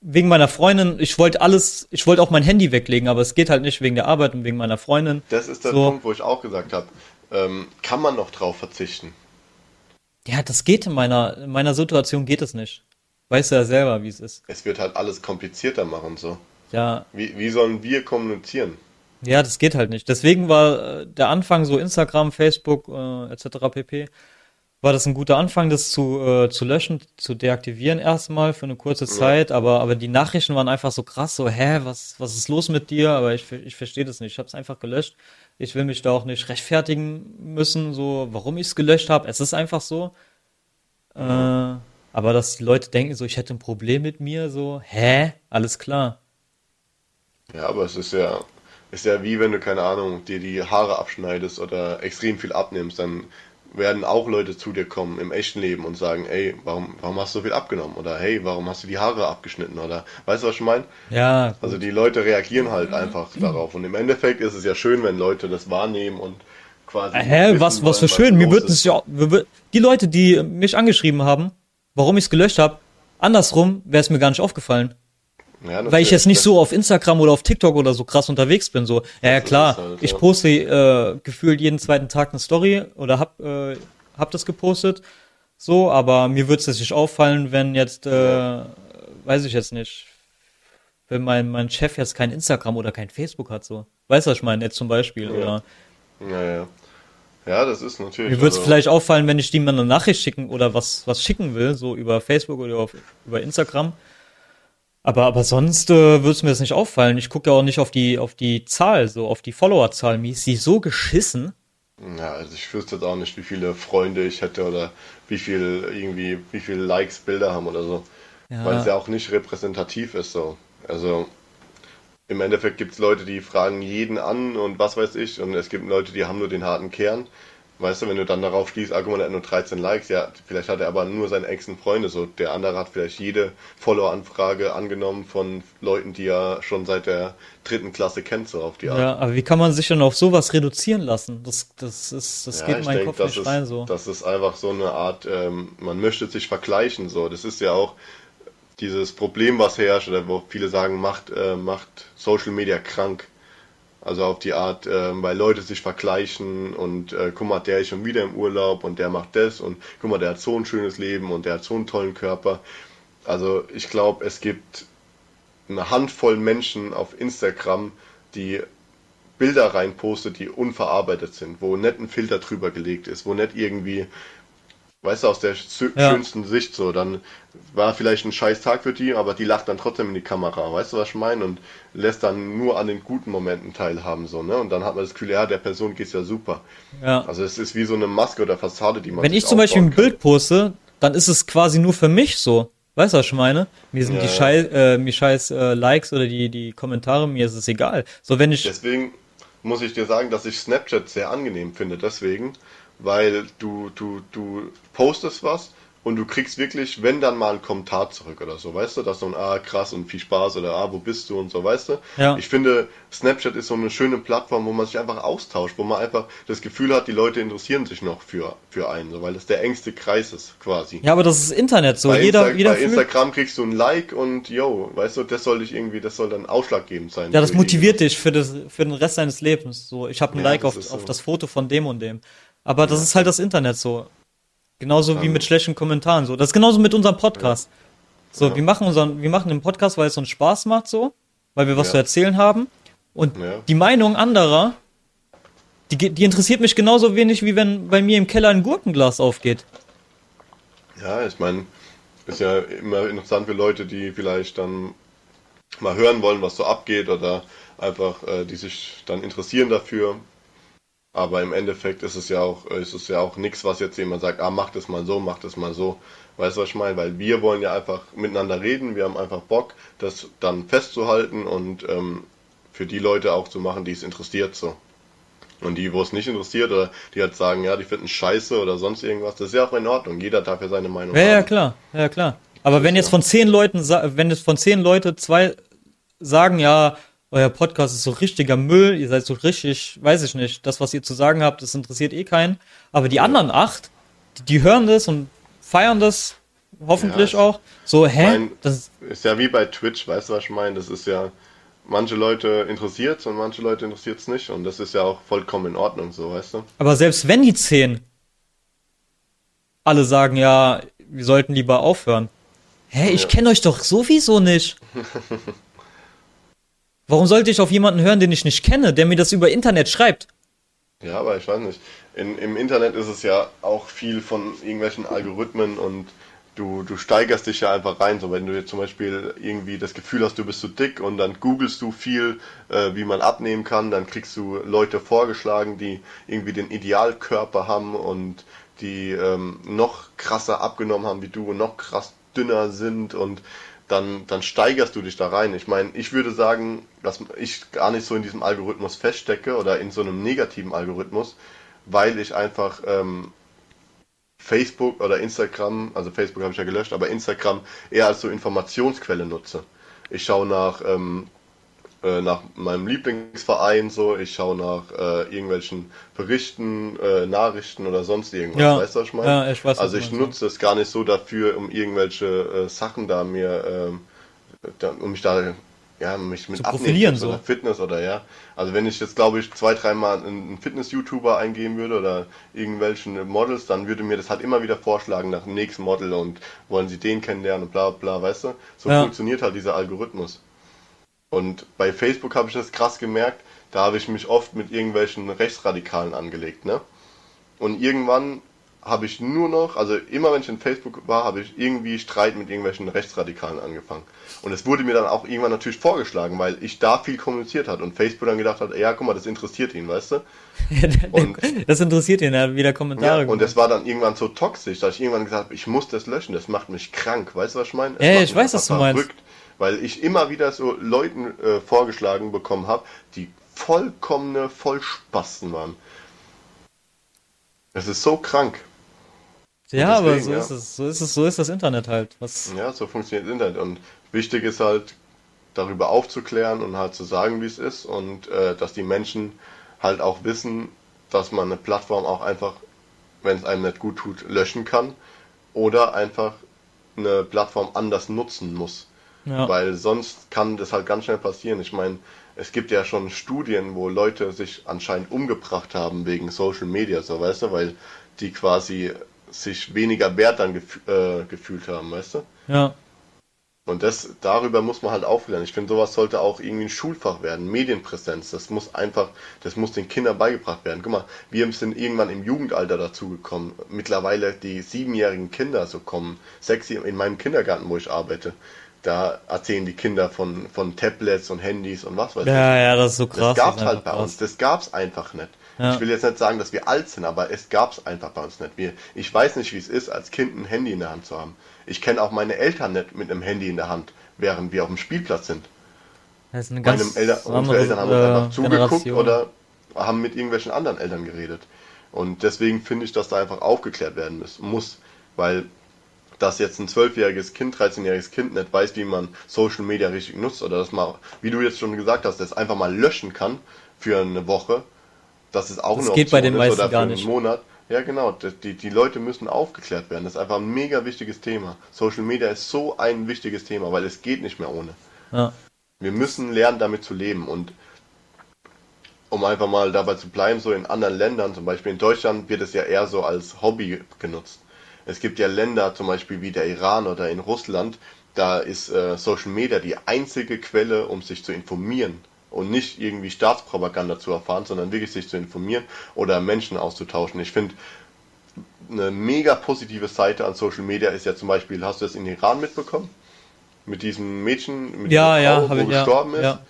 wegen meiner Freundin, ich wollte alles, ich wollte auch mein Handy weglegen, aber es geht halt nicht wegen der Arbeit und wegen meiner Freundin. Das ist der so. Punkt, wo ich auch gesagt habe, ähm, kann man noch drauf verzichten? Ja, das geht in meiner, in meiner Situation geht es nicht. Weißt du ja selber, wie es ist. Es wird halt alles komplizierter machen, so. Ja. Wie, wie sollen wir kommunizieren? Ja, das geht halt nicht. Deswegen war äh, der Anfang so Instagram, Facebook äh, etc. pp war das ein guter Anfang, das zu, äh, zu löschen, zu deaktivieren erstmal für eine kurze ja. Zeit, aber, aber die Nachrichten waren einfach so krass, so, hä, was, was ist los mit dir? Aber ich, ich verstehe das nicht. Ich habe es einfach gelöscht. Ich will mich da auch nicht rechtfertigen müssen, so, warum ich es gelöscht habe. Es ist einfach so. Äh, aber dass die Leute denken, so, ich hätte ein Problem mit mir, so, hä? Alles klar. Ja, aber es ist ja, ist ja wie wenn du, keine Ahnung, dir die Haare abschneidest oder extrem viel abnimmst, dann werden auch Leute zu dir kommen im echten Leben und sagen, ey, warum, warum hast du so viel abgenommen? Oder hey, warum hast du die Haare abgeschnitten? Oder weißt du, was ich meine? Ja. Gut. Also die Leute reagieren halt einfach mhm. darauf. Und im Endeffekt ist es ja schön, wenn Leute das wahrnehmen und quasi. Hä, wissen, was, was für schön. Mir wird es ja. Die Leute, die mich angeschrieben haben, warum ich es gelöscht habe, andersrum wäre es mir gar nicht aufgefallen. Ja, Weil ich jetzt nicht so auf Instagram oder auf TikTok oder so krass unterwegs bin. So, ja, ja klar, halt, ich poste äh, gefühlt jeden zweiten Tag eine Story oder hab, äh, hab das gepostet. So, aber mir würde es nicht auffallen, wenn jetzt, äh, weiß ich jetzt nicht, wenn mein, mein Chef jetzt kein Instagram oder kein Facebook hat, so. Weißt du, was ich meine, jetzt zum Beispiel, ja. oder? Ja, ja. Ja, das ist natürlich. Mir würde es also vielleicht auffallen, wenn ich ihm eine Nachricht schicken oder was, was schicken will, so über Facebook oder auf, über Instagram aber, aber sonst äh, würde es mir das nicht auffallen. Ich gucke ja auch nicht auf die, auf die Zahl, so auf die Followerzahl. Mir ist sie so geschissen. Ja, also ich wüsste jetzt auch nicht, wie viele Freunde ich hätte oder wie viel irgendwie, wie viele Likes Bilder haben oder so. Ja. Weil es ja auch nicht repräsentativ ist so. Also im Endeffekt gibt es Leute, die fragen jeden an und was weiß ich. Und es gibt Leute, die haben nur den harten Kern. Weißt du, wenn du dann darauf schließt, ah, guck mal, er hat nur 13 Likes, ja, vielleicht hat er aber nur seine engsten Freunde, so. Der andere hat vielleicht jede Follower-Anfrage angenommen von Leuten, die er schon seit der dritten Klasse kennt, so auf die Art. Ja, aber wie kann man sich denn auf sowas reduzieren lassen? Das, das ist, das ja, geht in meinen denk, Kopf nicht ist, rein, so. Das ist einfach so eine Art, ähm, man möchte sich vergleichen, so. Das ist ja auch dieses Problem, was herrscht, oder wo viele sagen, macht, äh, macht Social Media krank Also auf die Art, äh, weil Leute sich vergleichen und äh, guck mal, der ist schon wieder im Urlaub und der macht das und guck mal, der hat so ein schönes Leben und der hat so einen tollen Körper. Also ich glaube, es gibt eine Handvoll Menschen auf Instagram, die Bilder reinpostet, die unverarbeitet sind, wo nicht ein Filter drüber gelegt ist, wo nicht irgendwie, weißt du, aus der ja. schönsten Sicht so, dann war vielleicht ein scheiß Tag für die, aber die lacht dann trotzdem in die Kamera, weißt du, was ich meine? Und lässt dann nur an den guten Momenten teilhaben, so, ne? Und dann hat man das Gefühl, ja, der Person geht's ja super. Ja. Also es ist wie so eine Maske oder Fassade, die man Wenn ich zum Beispiel ein Bild poste, dann ist es quasi nur für mich so. Weißt du, was ich meine? Mir sind ja, die Scheiß, äh, mir scheiß äh, Likes oder die, die Kommentare, mir ist es egal. So, wenn ich. Deswegen, muss ich dir sagen, dass ich Snapchat sehr angenehm finde, deswegen, weil du, du, du postest was und du kriegst wirklich, wenn dann mal ein Kommentar zurück oder so, weißt du, dass so ein Ah, krass und viel Spaß oder Ah, wo bist du und so, weißt du? Ja. Ich finde, Snapchat ist so eine schöne Plattform, wo man sich einfach austauscht, wo man einfach das Gefühl hat, die Leute interessieren sich noch für, für einen, so, weil das der engste Kreis ist, quasi. Ja, aber das ist Internet so. Bei jeder, Insta jeder bei Instagram kriegst du ein Like und yo, weißt du, das soll dich irgendwie, das soll dann ausschlaggebend sein. Ja, das motiviert dich für, das, für den Rest deines Lebens. So, ich habe ein ja, Like auf, so. auf das Foto von dem und dem. Aber das ja. ist halt das Internet so. Genauso wie mit schlechten Kommentaren so. Das ist genauso mit unserem Podcast. So, ja. wir machen unseren, wir machen den Podcast, weil es uns Spaß macht so, weil wir was zu erzählen haben. Und die Meinung anderer, die, die interessiert mich genauso wenig, wie wenn bei mir im Keller ein Gurkenglas aufgeht. Ja, ich meine, ist ja immer interessant für Leute, die vielleicht dann mal hören wollen, was so abgeht oder einfach, äh, die sich dann interessieren dafür. Aber im Endeffekt ist es ja auch, ist es ja auch nichts, was jetzt jemand sagt, ah, mach das mal so, mach das mal so. Weißt du, was ich meine? Weil wir wollen ja einfach miteinander reden, wir haben einfach Bock, das dann festzuhalten und ähm, für die Leute auch zu machen, die es interessiert so. Und die, wo es nicht interessiert, oder die halt sagen, ja, die finden scheiße oder sonst irgendwas, das ist ja auch in Ordnung. Jeder darf ja seine Meinung ja, haben. Ja, klar, ja, klar. Aber wenn jetzt von zehn Leuten, wenn es von zehn Leute zwei sagen, ja, euer Podcast ist so richtiger Müll, ihr seid so richtig, weiß ich nicht, das, was ihr zu sagen habt, das interessiert eh keinen. Aber die anderen acht, die, die hören das und feiern das hoffentlich ja, auch. So, hä? Mein, das ist ja wie bei Twitch, weißt du, was ich meine? Das ist ja, manche Leute interessiert und manche Leute interessiert es nicht. Und das ist ja auch vollkommen in Ordnung, so, weißt du? Aber selbst wenn die zehn alle sagen, ja, wir sollten lieber aufhören. Hä, ich ja. kenne euch doch sowieso nicht. Warum sollte ich auf jemanden hören, den ich nicht kenne, der mir das über Internet schreibt? Ja, aber ich weiß nicht. In, Im Internet ist es ja auch viel von irgendwelchen Algorithmen und du, du steigerst dich ja einfach rein. So, wenn du jetzt zum Beispiel irgendwie das Gefühl hast, du bist zu dick und dann googelst du viel, äh, wie man abnehmen kann, dann kriegst du Leute vorgeschlagen, die irgendwie den Idealkörper haben und die ähm, noch krasser abgenommen haben wie du und noch krass dünner sind und dann, dann steigerst du dich da rein. Ich meine, ich würde sagen, dass ich gar nicht so in diesem Algorithmus feststecke oder in so einem negativen Algorithmus, weil ich einfach ähm, Facebook oder Instagram, also Facebook habe ich ja gelöscht, aber Instagram eher als so Informationsquelle nutze. Ich schaue nach ähm, äh, nach meinem Lieblingsverein so, ich schaue nach äh, irgendwelchen Berichten, äh, Nachrichten oder sonst irgendwas, ja. weißt du, was ich meine? Ja, ich weiß, also ich nutze es gar nicht so dafür, um irgendwelche äh, Sachen da mir, ähm, da, um mich da, ja, mich mit Abnehmen so. oder Fitness oder ja. Also wenn ich jetzt, glaube ich, zwei, dreimal einen Fitness-YouTuber eingeben würde oder irgendwelchen Models, dann würde mir das halt immer wieder vorschlagen nach dem nächsten Model und wollen sie den kennenlernen und bla bla, weißt du? So ja. funktioniert halt dieser Algorithmus. Und bei Facebook habe ich das krass gemerkt, da habe ich mich oft mit irgendwelchen Rechtsradikalen angelegt, ne? Und irgendwann habe ich nur noch, also immer wenn ich in Facebook war, habe ich irgendwie Streit mit irgendwelchen Rechtsradikalen angefangen. Und es wurde mir dann auch irgendwann natürlich vorgeschlagen, weil ich da viel kommuniziert hat und Facebook dann gedacht hat, ja, guck mal, das interessiert ihn, weißt du? und, das interessiert ihn, er hat wieder Kommentare. Ja, und es war dann irgendwann so toxisch, dass ich irgendwann gesagt habe, ich muss das löschen, das macht mich krank, weißt du, was ich meine? ja, ich weiß, was du meinst. Verrückt weil ich immer wieder so Leuten äh, vorgeschlagen bekommen habe, die vollkommene Vollspasten waren. Es ist so krank. Ja, deswegen, aber so ja. ist es, so ist es, so ist das Internet halt. Was ja, so funktioniert das Internet und wichtig ist halt darüber aufzuklären und halt zu sagen, wie es ist und äh, dass die Menschen halt auch wissen, dass man eine Plattform auch einfach, wenn es einem nicht gut tut, löschen kann oder einfach eine Plattform anders nutzen muss. Ja. Weil sonst kann das halt ganz schnell passieren. Ich meine, es gibt ja schon Studien, wo Leute sich anscheinend umgebracht haben wegen Social Media, so weißt du, weil die quasi sich weniger wert dann gef äh, gefühlt haben, weißt du? Ja. Und das, darüber muss man halt aufklären. Ich finde, sowas sollte auch irgendwie ein Schulfach werden. Medienpräsenz. Das muss einfach, das muss den Kindern beigebracht werden. Guck mal, wir sind irgendwann im Jugendalter dazugekommen. Mittlerweile die siebenjährigen Kinder so kommen. Sechs in meinem Kindergarten, wo ich arbeite. Da erzählen die Kinder von, von Tablets und Handys und was weiß ich. Ja, ja, das ist so krass. Das gab's halt bei krass. uns. Das gab's einfach nicht. Ja. Ich will jetzt nicht sagen, dass wir alt sind, aber es gab's einfach bei uns nicht. Wir, ich weiß nicht, wie es ist, als Kind ein Handy in der Hand zu haben. Ich kenne auch meine Eltern nicht mit einem Handy in der Hand, während wir auf dem Spielplatz sind. Das ist eine ganz Meine Eltern, unsere Eltern haben uns einfach zugeguckt Generation. oder haben mit irgendwelchen anderen Eltern geredet. Und deswegen finde ich, dass da einfach aufgeklärt werden muss, weil dass jetzt ein zwölfjähriges Kind, 13-jähriges Kind nicht weiß, wie man Social Media richtig nutzt oder dass man, wie du jetzt schon gesagt hast, das einfach mal löschen kann für eine Woche, das ist auch das eine geht Option bei den meisten oder für gar nicht. einen Monat. Ja, genau. Die, die Leute müssen aufgeklärt werden. Das ist einfach ein mega wichtiges Thema. Social Media ist so ein wichtiges Thema, weil es geht nicht mehr ohne. Ja. Wir müssen lernen, damit zu leben. Und um einfach mal dabei zu bleiben, so in anderen Ländern, zum Beispiel in Deutschland, wird es ja eher so als Hobby genutzt. Es gibt ja Länder, zum Beispiel wie der Iran oder in Russland, da ist äh, Social Media die einzige Quelle, um sich zu informieren und nicht irgendwie Staatspropaganda zu erfahren, sondern wirklich sich zu informieren oder Menschen auszutauschen. Ich finde, eine mega positive Seite an Social Media ist ja zum Beispiel, hast du das in Iran mitbekommen? Mit diesem Mädchen, mit ja, dieser Frau, ja, wo gestorben ja, ist, ja.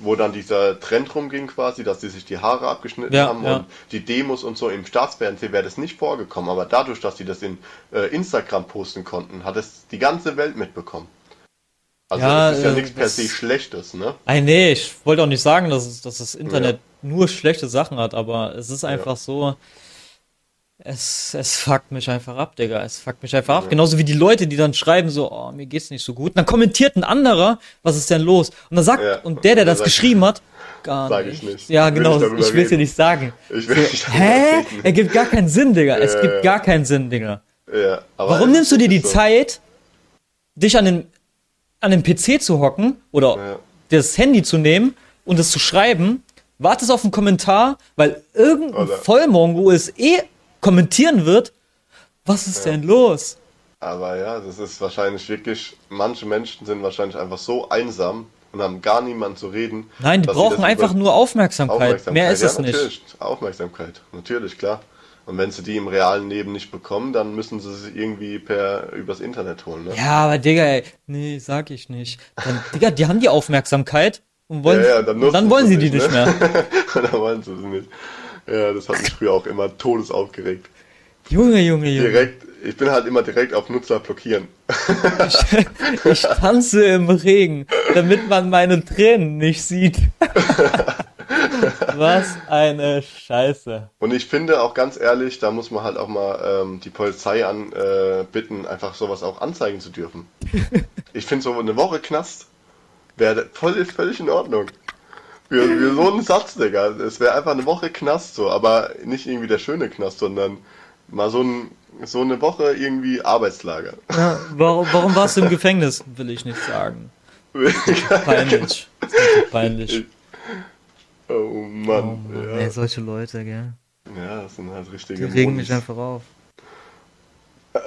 Wo dann dieser Trend rumging quasi, dass sie sich die Haare abgeschnitten Ja, haben ja. und die Demos und so im Staatsfernsehen wäre das nicht vorgekommen, aber dadurch, dass sie das in äh, Instagram posten konnten, hat es die ganze Welt mitbekommen. Also Ja, es ist ja äh, nichts per das- se Schlechtes, ne? Ey, nee, ich wollte auch nicht sagen, dass, dass das Internet nur schlechte Sachen hat, aber es ist einfach so, es, es fuckt mich einfach ab, Digga. Es fuckt mich einfach ab. Genauso wie die Leute, die dann schreiben so, oh, mir geht's nicht so gut. Und dann kommentiert ein anderer, was ist denn los? Und dann sagt, Ja. und der, der das geschrieben hat, gar Sag nicht. ich nicht. Ja, Will genau, ich ich will's dir nicht sagen. Ich will So, nicht hä? reden. Er gibt gar keinen Sinn, Digga. Es Ja, gibt ja. gar keinen Sinn, Digga. Ja, aber Warum es nimmst du dir ist die so. Zeit, dich an den, an den PC zu hocken oder Ja. das Handy zu nehmen und es zu schreiben, wartest auf einen Kommentar, weil irgendein Vollmongo es eh kommentieren wird. Was ist denn los? Aber ja, das ist wahrscheinlich wirklich, manche Menschen sind wahrscheinlich einfach so einsam und haben gar niemanden zu reden. Nein, die brauchen einfach nur Aufmerksamkeit. Aufmerksamkeit. Mehr ist ja, es nicht. natürlich. Aufmerksamkeit, natürlich, klar. Und wenn sie die im realen Leben nicht bekommen, dann müssen sie sie irgendwie per übers Internet holen. Ne? Ja, aber Digga, ey, nee, sag ich nicht. Dann, Digga, die haben die Aufmerksamkeit und wollen, Ja, ja, dann dann wollen sie sie die nicht, nicht ne? mehr. dann wollen sie es nicht. Ja, das hat mich früher auch immer todesaufgeregt. Junge, Junge, Junge. Direkt, ich bin halt immer direkt auf Nutzer blockieren. Ich tanze im Regen, damit man meine Tränen nicht sieht. Was eine Scheiße. Und ich finde auch ganz ehrlich, da muss man halt auch mal ähm, die Polizei an äh, bitten, einfach sowas auch anzeigen zu dürfen. ich finde so eine Woche Knast wäre voll, völlig in Ordnung. Für, für so einen Satz, Digga. Es wäre einfach eine Woche Knast so, aber nicht irgendwie der schöne Knast, sondern mal so, ein, so eine Woche irgendwie Arbeitslager. Ja, warum, warum warst du im Gefängnis? Will ich nicht sagen. Peinlich. Peinlich. oh Oh Mann. Mann, ja. ey, solche Leute, gell. ja, das sind halt Die richtige regen mich einfach auf.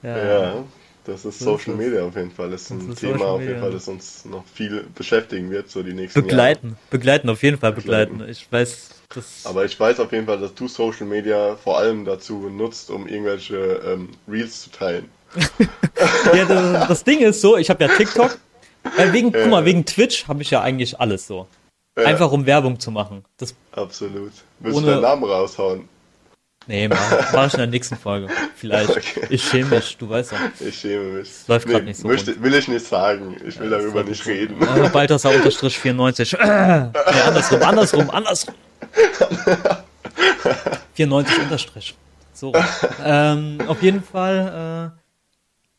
Ja. Ja, das ist So ist Social es. Media auf jeden Fall. Das ist Das ein ist Thema Social auf jeden Media. Fall, das uns noch viel beschäftigen wird, so die nächsten Begleiten. Begleiten, auf jeden Fall begleiten. Begleiten. Ich weiß, das. Jahre. Aber ich weiß auf jeden Fall, dass du Social Media vor allem dazu nutzt, um irgendwelche ähm, Reels zu teilen. ja, das, das Ding ist so, ich habe ja TikTok. Weil wegen, guck mal, Äh. wegen Twitch habe ich ja eigentlich alles so. Einfach um Werbung zu machen. Das, Absolut. Willst Ohne- du deinen Namen raushauen? Nee, mach, mach ich in der nächsten Folge. Vielleicht. Okay. Ich schäme mich, du weißt doch. Ich schäme mich. läuft grad nicht so möchte, Will ich nicht sagen. Ich will darüber nicht reden. Äh, Balthasar unterstrich 94. Äh, nee, andersrum, andersrum, andersrum. 94 unterstrich. So. Ähm, auf jeden Fall, äh,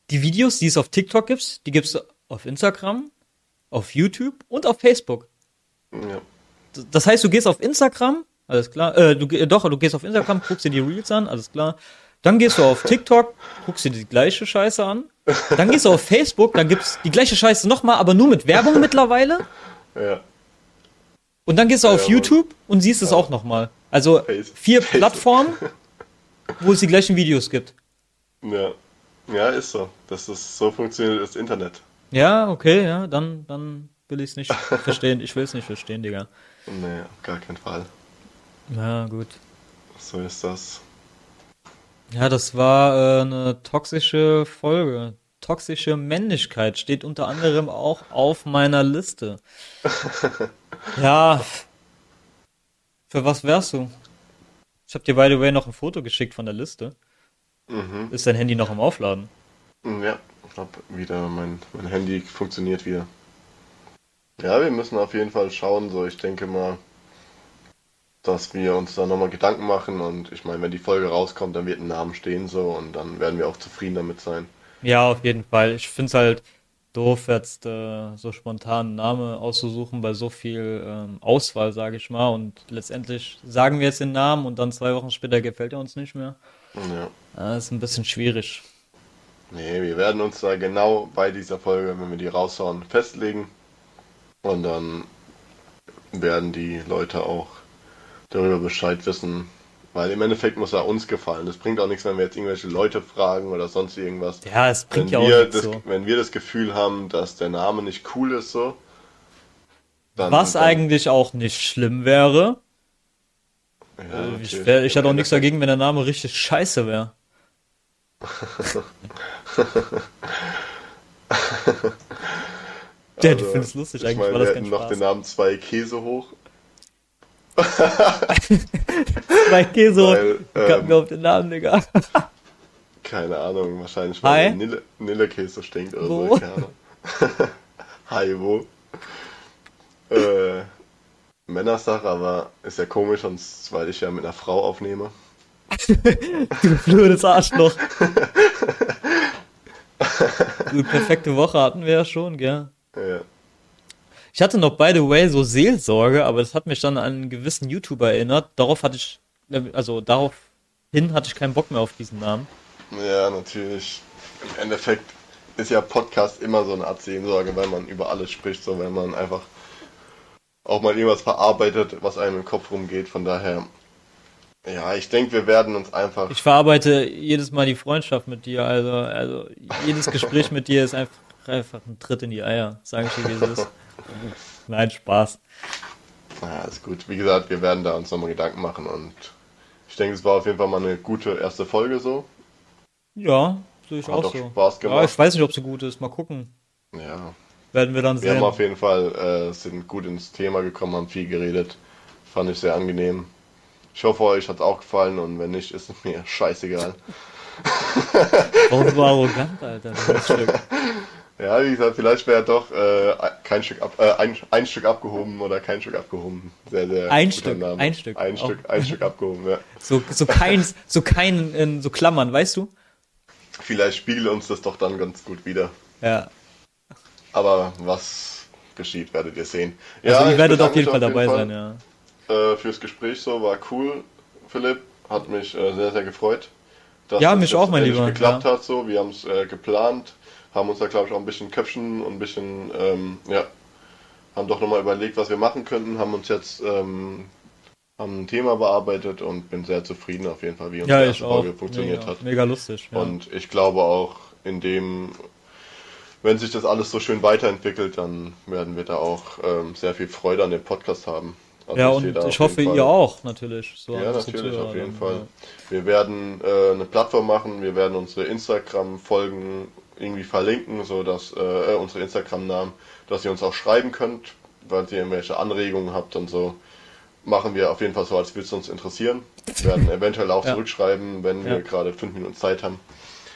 die Videos, die es auf TikTok gibt, die gibt's auf Instagram, auf YouTube und auf Facebook. Ja. Das heißt, du gehst auf Instagram, alles klar, äh, du, ge- doch, du gehst auf Instagram, guckst dir die Reels an, alles klar. Dann gehst du auf TikTok, guckst dir die gleiche Scheiße an Dann gehst du auf Facebook, dann gibt's die gleiche Scheiße nochmal, aber nur mit Werbung mittlerweile. Ja. Und dann gehst du auf Ja, YouTube und siehst es auch nochmal. Also Face- vier Facebook. Plattformen, wo es die gleichen Videos gibt. Ja. Ja, ist so. Das ist, so funktioniert das Internet. Ja, okay, ja, dann, dann will ich es nicht verstehen. Ich will es nicht verstehen, Digga. Nee, auf gar keinen Fall. Ja, gut. So ist das. Ja, das war äh, eine toxische Folge. Toxische Männlichkeit steht unter anderem auch auf meiner Liste. Ja. Für was wärst du? Ich hab dir by the way noch ein Foto geschickt von der Liste. Mhm. Ist dein Handy noch im Aufladen? Ja, ich glaube wieder, mein, mein Handy funktioniert wieder. Ja, wir müssen auf jeden Fall schauen, so ich denke mal, dass wir uns da nochmal Gedanken machen und ich meine, wenn die Folge rauskommt, dann wird ein Name stehen so und dann werden wir auch zufrieden damit sein. Ja, auf jeden Fall. Ich find's halt doof, jetzt äh, so spontan einen Namen auszusuchen bei so viel ähm, Auswahl, sage ich mal. Und letztendlich sagen wir jetzt den Namen und dann zwei Wochen später gefällt er uns nicht mehr. Ja. Ja, ist ein bisschen schwierig. Nee, wir werden uns da genau bei dieser Folge, wenn wir die raushauen, festlegen und dann werden die Leute auch darüber Bescheid wissen, weil im Endeffekt muss er uns gefallen. Das bringt auch nichts, wenn wir jetzt irgendwelche Leute fragen oder sonst irgendwas. Ja, es bringt Wenn ja auch nichts das, so. wenn wir das Gefühl haben, dass der Name nicht cool ist, so, dann, Was dann, eigentlich auch nicht schlimm wäre. Ja, Ich, natürlich. wär, ich hätte auch nichts dagegen, wenn der Name richtig scheiße wäre. Ja, du Also, findest lustig, ich eigentlich meine, war das wir hätten noch Spaß. den Namen zwei Käse hoch. Zwei Käse, Weil, gab ähm, mir auf den Namen, Digga. Keine Ahnung, wahrscheinlich weil Nille, Nillekäse stinkt oder Wo? so, keine Ahnung. Hi, wo? Äh, Männersache, aber ist ja komisch, sonst, weil ich ja mit einer Frau aufnehme. Du blödes Arschloch. Du, perfekte Woche hatten wir ja schon, gell? Ich hatte noch, by the way, so Seelsorge, aber das hat mich dann an einen gewissen YouTuber erinnert. Darauf hatte ich, also daraufhin hatte ich keinen Bock mehr auf diesen Namen. ja, natürlich. Im Endeffekt ist ja Podcast immer so eine Art Sehnsorge, weil man über alles spricht, so wenn man einfach auch mal irgendwas verarbeitet, was einem im Kopf rumgeht. Von daher, ja, ich denke, wir werden uns einfach. Ich verarbeite jedes Mal die Freundschaft mit dir, also, also jedes Gespräch mit dir ist einfach, einfach ein Tritt in die Eier, sage ich dir, wie es ist. Nein, Spaß. Ja, ist gut. Wie gesagt, wir werden da uns nochmal Gedanken machen und ich denke, es war auf jeden Fall mal eine gute erste Folge so. Ja, sehe ich Hat auch so. Spaß Ja, gemacht. ich weiß nicht, ob sie gut ist. Mal gucken. Ja, Werden wir dann wir haben sehen. auf jeden Fall, äh, sind gut ins Thema gekommen, haben viel geredet. Fand ich sehr angenehm. Ich hoffe, euch hat es auch gefallen und wenn nicht, ist es mir scheißegal. Warum so arrogant, Alter? Das Stück. Ja, wie gesagt, vielleicht wäre doch äh, kein Stück ab, äh, ein, ein Stück abgehoben oder kein Stück abgehoben. Sehr, sehr Ein Stück, Name. ein Stück. Ein Auch. Stück, ein Stück abgehoben, ja. So, so kein, so kein, in so Klammern, weißt du? Vielleicht spiegelt uns das doch dann ganz gut wieder. Ja. Aber was geschieht, werdet ihr sehen. Also ihr ich werdet auf jeden Fall dabei sein, ja. äh, fürs Gespräch so, war cool, Philipp. Hat mich äh, sehr, sehr gefreut. Dass Ja, mich auch, mein Lieber, geklappt ja. hat so. Wir haben es äh, geplant, haben uns da glaube ich auch ein bisschen Köpfchen und ein bisschen, ähm, ja, haben doch nochmal überlegt, was wir machen könnten, haben uns jetzt ähm, haben ein Thema bearbeitet und bin sehr zufrieden auf jeden Fall, wie unsere Ja, ich erste. Folge funktioniert mega, hat. mega lustig. Ja. Und ich glaube auch, in dem, wenn sich das alles so schön weiterentwickelt, dann werden wir da auch ähm, sehr viel Freude an dem Podcast haben. Also ja, sehe und ich hoffe, ihr auch, natürlich. So Ja, natürlich, auf jeden dann, Fall. Wir werden äh, eine Plattform machen, wir werden unsere Instagram-Folgen irgendwie verlinken, so dass äh, unsere Instagram-Namen, dass ihr uns auch schreiben könnt, weil ihr irgendwelche Anregungen habt und so. Machen wir auf jeden Fall so, als würde es uns interessieren. Wir werden eventuell auch Ja. zurückschreiben, wenn wir Ja. gerade fünf Minuten Zeit haben.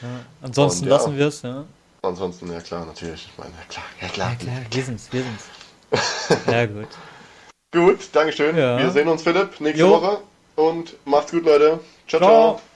Ja. Ansonsten Und lassen wir es, ja. Ansonsten, ja klar, natürlich. Ich meine, ja klar, ja klar. Ja, klar, wir sind's, wir sind's. ja, gut. Gut, Dankeschön. Wir sehen uns, Philipp, nächste Jo. Woche. Und macht's gut, Leute. Ciao, Ciao. ciao.